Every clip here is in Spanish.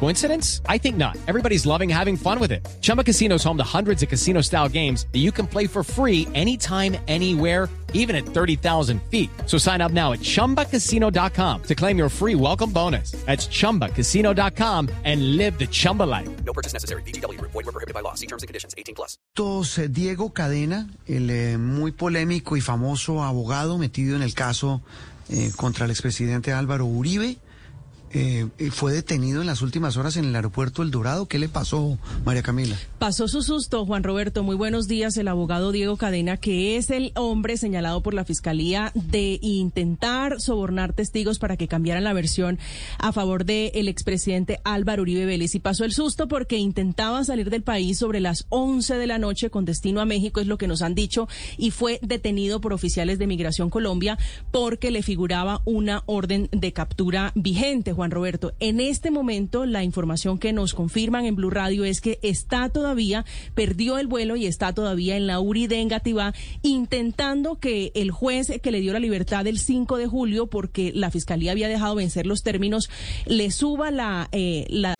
Coincidence? I think not. Everybody's loving having fun with it. Chumba Casino is home to hundreds of casino style games that you can play for free anytime, anywhere, even at 30,000 feet. So sign up now at chumbacasino.com to claim your free welcome bonus. That's chumbacasino.com and live the Chumba life. No purchase necessary. BGW. Void were prohibited by law. See terms and conditions. 18 plus. Todos, Diego Cadena, el eh, muy polémico y famoso abogado metido en el caso eh, contra el expresidente Álvaro Uribe, eh, fue detenido en las últimas horas en el aeropuerto El Dorado. ¿Qué le pasó, María Camila? Pasó su susto, Juan Roberto. Muy buenos días. El abogado Diego Cadena, que es el hombre señalado por la fiscalía de intentar sobornar testigos para que cambiaran la versión a favor del expresidente Álvaro Uribe Vélez. Y pasó el susto porque intentaba salir del país sobre las 11 de la noche con destino a México, es lo que nos han dicho, y fue detenido por oficiales de Migración Colombia porque le figuraba una orden de captura vigente, Juan Roberto. En este momento, la información que nos confirman en Blue Radio es que está todavía, perdió el vuelo y está todavía en la URI de Engativá, intentando que el juez que le dio la libertad el 5 de julio, porque la fiscalía había dejado vencer los términos, le suba la, eh, la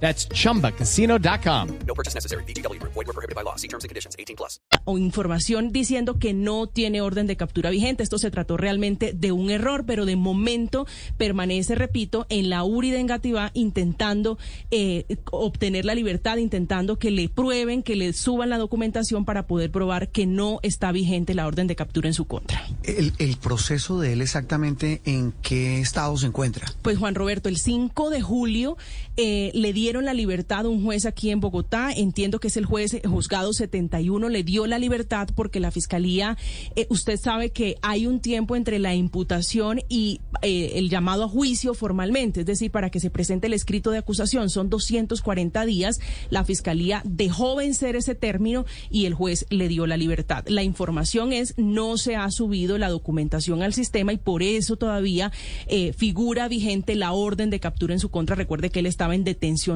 That's chumbacasino.com. No purchase necessary. BGW. Void were prohibited by law. See terms and conditions. 18 plus. o información diciendo que no tiene orden de captura vigente. Esto se trató realmente de un error, pero de momento permanece, repito, en la URI de Engativá intentando eh, obtener la libertad, intentando que le prueben, que le suban la documentación para poder probar que no está vigente la orden de captura en su contra. El, el proceso de él exactamente en qué estado se encuentra. Pues Juan Roberto, el 5 de julio eh, le dieron la libertad a un juez aquí en Bogotá, entiendo que es el juez eh, juzgado 71, le dio la libertad porque la fiscalía, eh, usted sabe que hay un tiempo entre la imputación y eh, el llamado a juicio formalmente, es decir, para que se presente el escrito de acusación, son 240 días, la fiscalía dejó vencer ese término y el juez le dio la libertad. La información es no se ha subido la documentación al sistema y por eso todavía figura vigente la orden de captura en su contra. Recuerde que él estaba en detención